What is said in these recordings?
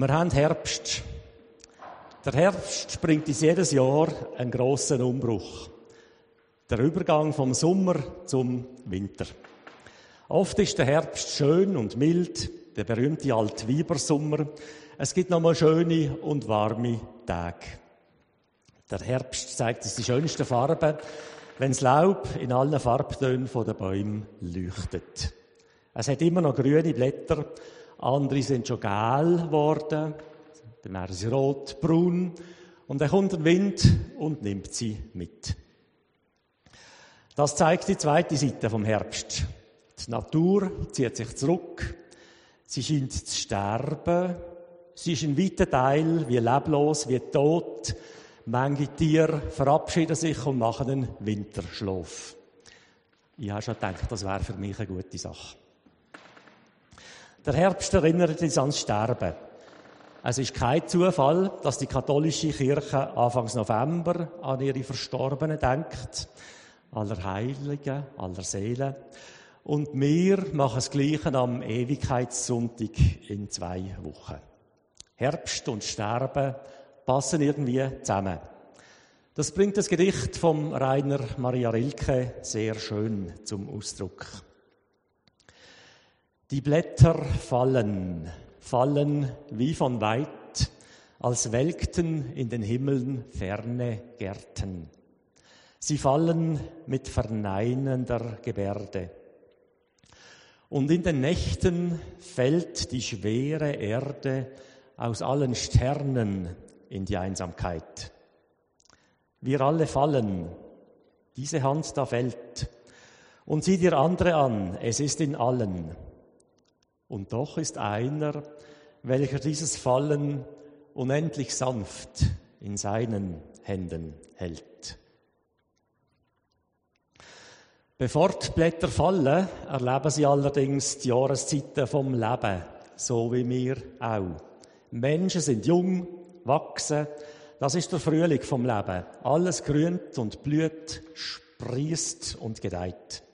Wir haben Herbst. Der Herbst bringt uns jedes Jahr einen grossen Umbruch. Der Übergang vom Sommer zum Winter. Oft ist der Herbst schön und mild, der berühmte Altweibersommer. Es gibt nochmal schöne und warme Tage. Der Herbst zeigt uns die schönsten Farben, wenn das Laub in allen Farbtönen der Bäume leuchtet. Es hat immer noch grüne Blätter andere sind schon gel geworden, dann wären sie rot, braun. Und dann kommt der Wind und nimmt sie mit. Das zeigt die zweite Seite vom Herbst. Die Natur zieht sich zurück. Sie scheint zu sterben. Sie ist in weiten Teil wie leblos, wie tot. Manche Tiere verabschieden sich und machen einen Winterschlaf. Ich habe schon gedacht, das wäre für mich eine gute Sache. Der Herbst erinnert uns ans Sterben. Es ist kein Zufall, dass die katholische Kirche Anfangs November an ihre Verstorbenen denkt, aller Heiligen, aller Seelen. Und wir machen das Gleiche am Ewigkeitssonntag in zwei Wochen. Herbst und Sterben passen irgendwie zusammen. Das bringt das Gedicht vom Rainer Maria Rilke sehr schön zum Ausdruck. Die Blätter fallen, fallen wie von weit, als welkten in den Himmeln ferne Gärten. Sie fallen mit verneinender Gebärde. Und in den Nächten fällt die schwere Erde aus allen Sternen in die Einsamkeit. Wir alle fallen, diese Hand da fällt. Und sieh dir andere an, es ist in allen. Und doch ist einer, welcher dieses Fallen unendlich sanft in seinen Händen hält. Bevor die Blätter fallen, erleben sie allerdings die Jahreszeiten vom Leben, so wie wir auch. Menschen sind jung, wachsen, das ist der Frühling vom Leben. Alles grünt und blüht, sprießt und gedeiht.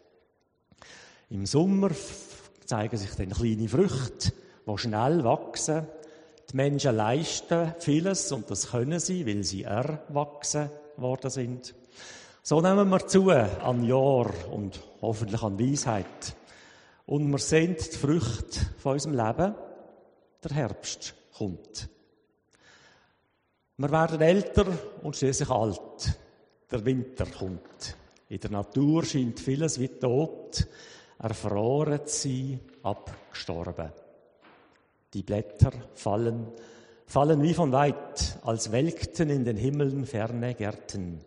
Im Sommer zeigen sich dann kleine Früchte, die schnell wachsen. Die Menschen leisten vieles und das können sie, weil sie erwachsen worden sind. So nehmen wir zu an Jahr und hoffentlich an Weisheit. Und wir sehen die Früchte von unserem Leben. Der Herbst kommt. Wir werden älter und schließlich alt. Der Winter kommt. In der Natur scheint vieles wie tot erfroren sie, abgestorben. Die Blätter fallen, fallen wie von weit, als welkten in den Himmeln ferne Gärten.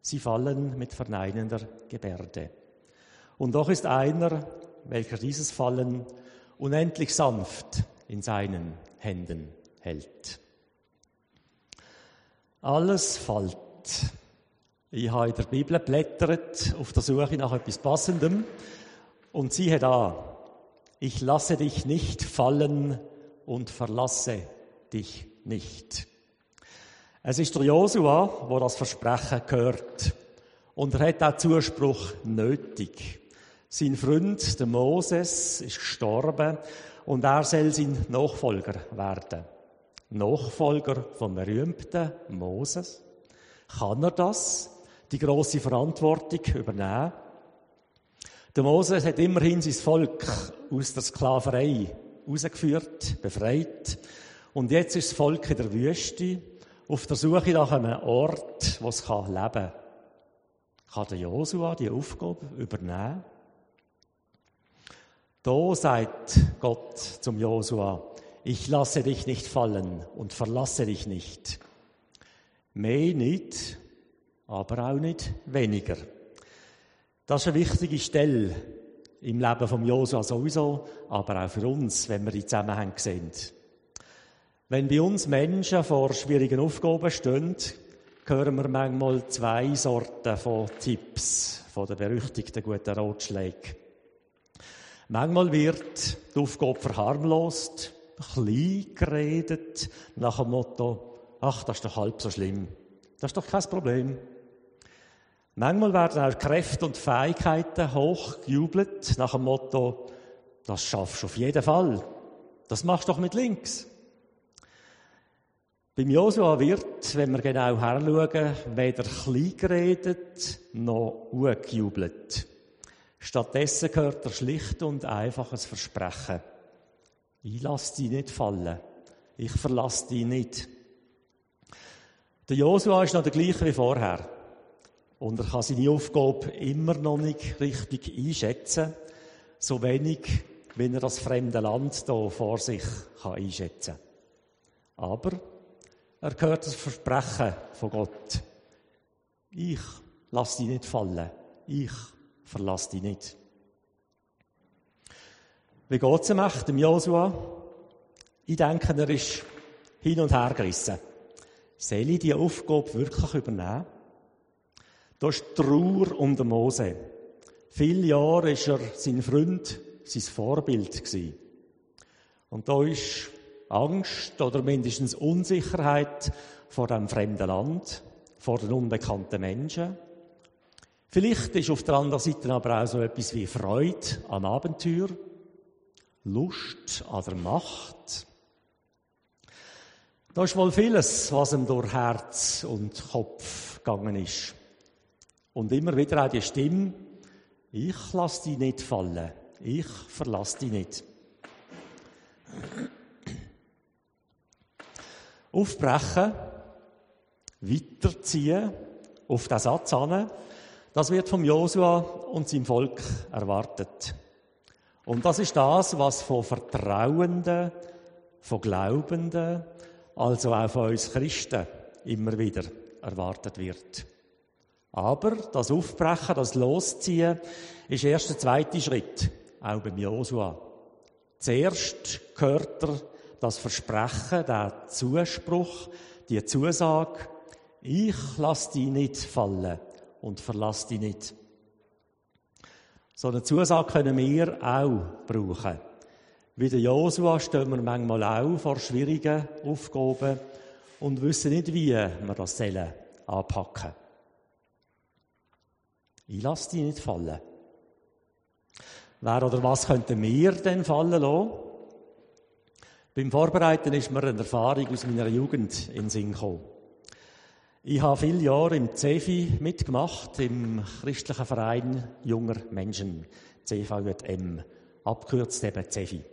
Sie fallen mit verneinender Gebärde. Und doch ist einer, welcher dieses Fallen unendlich sanft in seinen Händen hält. Alles fällt. Ich habe in der Bibel blättert auf der Suche nach etwas Passendem und siehe da, ich lasse dich nicht fallen und verlasse dich nicht. Es ist der Josua, wo das Versprechen gehört. Und er hat auch Zuspruch nötig. Sein Freund, der Moses, ist gestorben und er soll sein Nachfolger werden. Nachfolger vom berühmten Moses. Kann er das? Die große Verantwortung übernehmen? Der Moses hat immerhin sein Volk aus der Sklaverei rausgeführt, befreit. Und jetzt ist das Volk in der Wüste auf der Suche nach einem Ort, wo es leben kann. Kann der Josua die Aufgabe übernehmen? Da sagt Gott zum Josua, ich lasse dich nicht fallen und verlasse dich nicht. Mehr nicht, aber auch nicht weniger. Das ist eine wichtige Stelle im Leben von Josua sowieso, aber auch für uns, wenn wir die Zusammenhänge sehen. Wenn bei uns Menschen vor schwierigen Aufgaben stehen, hören wir manchmal zwei Sorten von Tipps, von den berüchtigten guten Ratschlägen. Manchmal wird die Aufgabe verharmlost, klein geredet, nach dem Motto, ach, das ist doch halb so schlimm. Das ist doch kein Problem. Manchmal werden auch Kräfte und Fähigkeiten hochgejubelt nach dem Motto, das schaffst du auf jeden Fall. Das machst du doch mit links. Beim Josua wird, wenn wir genau herschauen, weder klein geredet noch gejubelt. Stattdessen gehört er schlicht und einfach ein Versprechen. Ich lasse dich nicht fallen. Ich verlasse dich nicht. Der Josua ist noch der gleiche wie vorher. Und er kann seine Aufgabe immer noch nicht richtig einschätzen. So wenig, wie er das fremde Land hier vor sich kann einschätzen kann. Aber er hört das Versprechen von Gott. Ich lasse dich nicht fallen. Ich verlasse dich nicht. Wie geht es ihm echt, dem Josua? Ich denke, er ist hin und her gerissen. Soll ich diese Aufgabe wirklich übernehmen? Da ist Trauer um den Mose. Viele Jahre war er sein Freund, sein Vorbild. Gewesen. Und da ist Angst oder mindestens Unsicherheit vor dem fremden Land, vor den unbekannten Menschen. Vielleicht ist auf der anderen Seite aber auch so etwas wie Freude am Abenteuer, Lust an der Macht. Da ist wohl vieles, was ihm durch Herz und Kopf gegangen ist. Und immer wieder auch die Stimme, ich lasse dich nicht fallen, ich verlasse dich nicht. Aufbrechen, weiterziehen, auf den Satz an, das wird vom Josua und seinem Volk erwartet. Und das ist das, was von Vertrauenden, von Glaubenden, also auch von uns Christen immer wieder erwartet wird. Aber das Aufbrechen, das Losziehen, ist erst der zweite Schritt, auch beim Josua. Zuerst gehört er das Versprechen, der Zuspruch, die Zusage, ich lass dich nicht fallen und verlass dich nicht. So eine Zusage können wir auch brauchen. Wie der Josua stehen wir manchmal auch vor schwierigen Aufgaben und wissen nicht, wie wir das sollen anpacken. Ich lasse dich nicht fallen. Wer oder was könnten wir denn fallen lassen? Beim Vorbereiten ist mir eine Erfahrung aus meiner Jugend in Sinn gekommen. Ich habe viele Jahre im CEFI mitgemacht, im christlichen Verein junger Menschen, CVJM, abkürzt eben CEFI.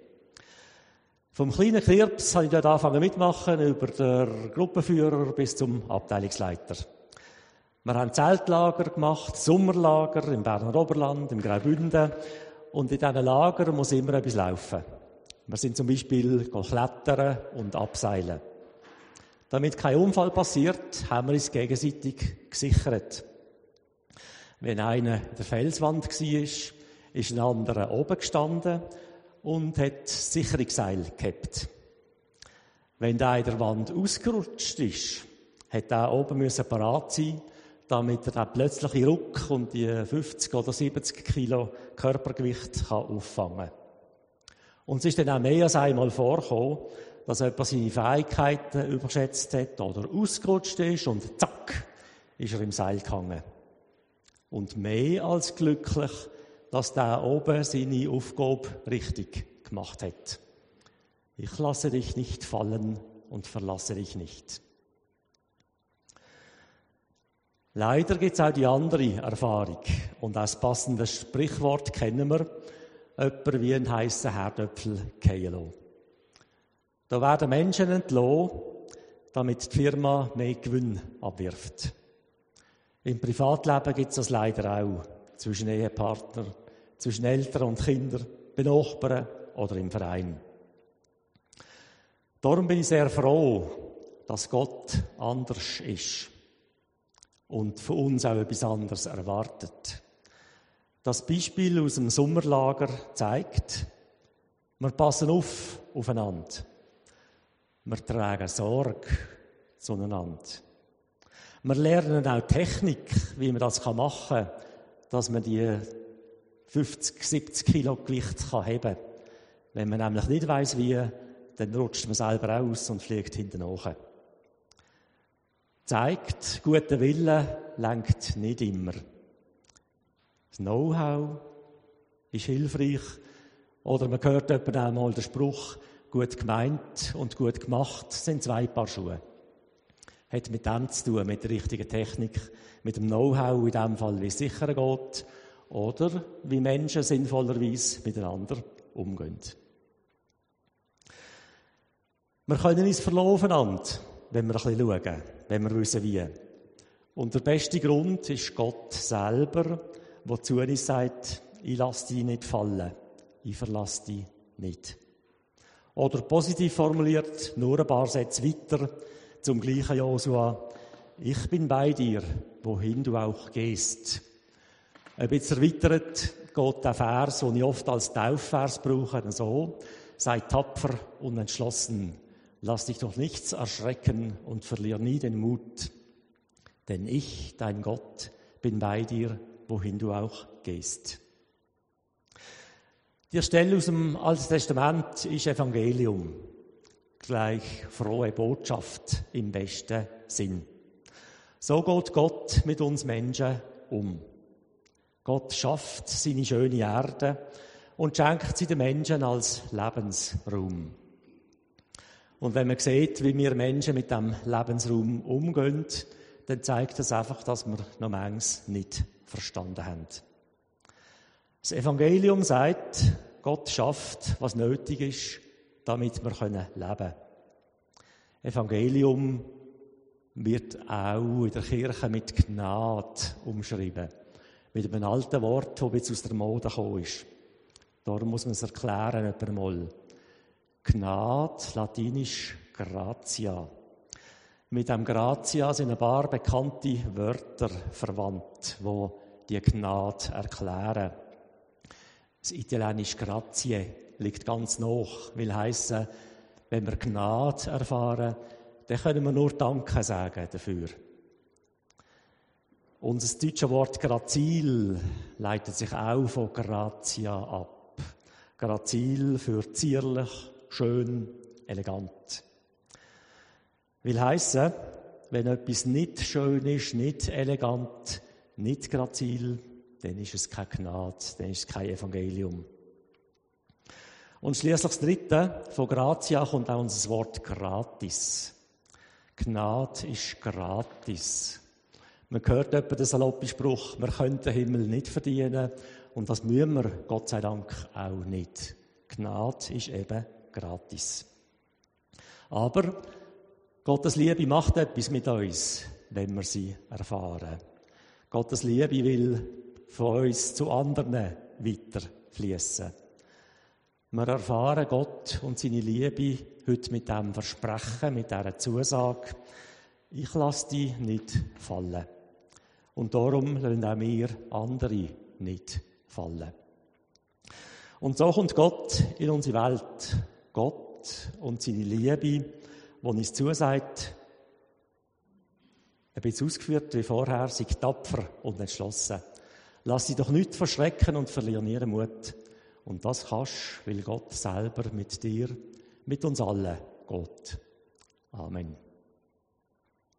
Vom kleinen Kirps habe ich dort angefangen mitmachen, über den Gruppenführer bis zum Abteilungsleiter. Wir haben Zeltlager gemacht, Sommerlager im Berner Oberland, im Graubünden. Und in diesen Lagern muss immer etwas laufen. Wir sind zum Beispiel klettern und abseilen. Damit kein Unfall passiert, haben wir uns gegenseitig gesichert. Wenn einer in der Felswand war, ist ein anderer oben gestanden und hat das Sicherungsseil gehabt. Wenn der in der Wand ausgerutscht ist, hat er oben müssen parat sein, damit er den plötzlichen Ruck und die 50 oder 70 Kilo Körpergewicht kann auffangen kann. Und es ist dann auch mehr als einmal vorgekommen, dass jemand seine Fähigkeiten überschätzt hat oder ausgerutscht ist und zack, ist er im Seil gehangen. Und mehr als glücklich, dass der oben seine Aufgabe richtig gemacht hat. Ich lasse dich nicht fallen und verlasse dich nicht. Leider gibt es auch die andere Erfahrung. Und das passende Sprichwort kennen wir jemand wie ein heißer Herdöpfel fallen Da werden Menschen entlassen, damit die Firma mehr Gewinn abwirft. Im Privatleben gibt es das leider auch. Zwischen Ehepartnern, zwischen Eltern und Kindern, bei Nachbarn oder im Verein. Darum bin ich sehr froh, dass Gott anders ist und von uns auch etwas anderes erwartet. Das Beispiel aus dem Sommerlager zeigt, wir passen auf aufeinander. Wir tragen Sorge zueinander. Wir lernen auch Technik, wie man das machen kann, dass man die 50, 70 Kilo Gewicht heben kann. Wenn man nämlich nicht weiß wie, dann rutscht man selber aus und fliegt hinten nach. Zeigt, guter Wille lenkt nicht immer. Das Know-how ist hilfreich. Oder man hört etwa einmal den Spruch, gut gemeint und gut gemacht sind zwei Paar Schuhe. hat mit dem zu tun, mit der richtigen Technik, mit dem Know-how in dem Fall, wie es sicher geht oder wie Menschen sinnvollerweise miteinander umgehen. Wir können uns verloren, wenn wir ein bisschen schauen, wenn wir wissen, wie. Und der beste Grund ist Gott selber, der zu uns sagt, ich lasse dich nicht fallen, ich verlasse dich nicht. Oder positiv formuliert, nur ein paar Sätze weiter, zum gleichen Josua, ich bin bei dir, wohin du auch gehst. Ein bisschen erweitert geht der Vers, den ich oft als Taufvers brauche, so, sei tapfer und entschlossen, lass dich durch nichts erschrecken und verlier nie den Mut. Denn ich, dein Gott, bin bei dir, wohin du auch gehst. Die Stelle aus dem Alten Testament ist Evangelium, gleich frohe Botschaft im besten Sinn. So geht Gott mit uns Menschen um. Gott schafft seine schöne Erde und schenkt sie den Menschen als Lebensraum. Und wenn man sieht, wie wir Menschen mit dem Lebensraum umgehen, dann zeigt das einfach, dass wir noch manches nicht verstanden haben. Das Evangelium sagt, Gott schafft, was nötig ist, damit wir leben können. Evangelium wird auch in der Kirche mit Gnade umschrieben. Mit einem alten Wort, das jetzt aus der Mode gekommen ist. Darum muss man es erklären, einmal. Gnade, latinisch gratia. Mit dem gratia sind ein paar bekannte Wörter verwandt, wo die Gnade erklären. Das italienische grazie liegt ganz noch, will heißen, wenn wir Gnade erfahren, dann können wir nur Danke sagen dafür. Unser deutsche Wort grazil leitet sich auch von gratia ab. Grazil für zierlich, schön, elegant. Will heißen, wenn etwas nicht schön ist, nicht elegant, nicht grazil, dann ist es keine Gnade, dann ist es kein Evangelium. Und schließlich das dritte, von Gratia kommt auch unser Wort gratis. Gnade ist gratis. Man hört etwa den saloppen Spruch, wir können den Himmel nicht verdienen und das müssen wir, Gott sei Dank, auch nicht. Gnade ist eben gratis. Aber Gottes Liebe macht etwas mit uns, wenn wir sie erfahren. Gottes Liebe will von uns zu anderen weiterfließen. Wir erfahren Gott und seine Liebe heute mit dem Versprechen, mit dieser Zusage, ich lasse dich nicht fallen. Und darum lassen auch wir andere nicht fallen. Und so kommt Gott in unsere Welt. Gott und seine Liebe, die uns zusagt, ein bisschen ausgeführt wie vorher, sei tapfer und entschlossen. Lass dich doch nicht verschrecken und verlieren ihren Mut. Und das kannst, weil Gott selber mit dir, mit uns allen geht. Amen.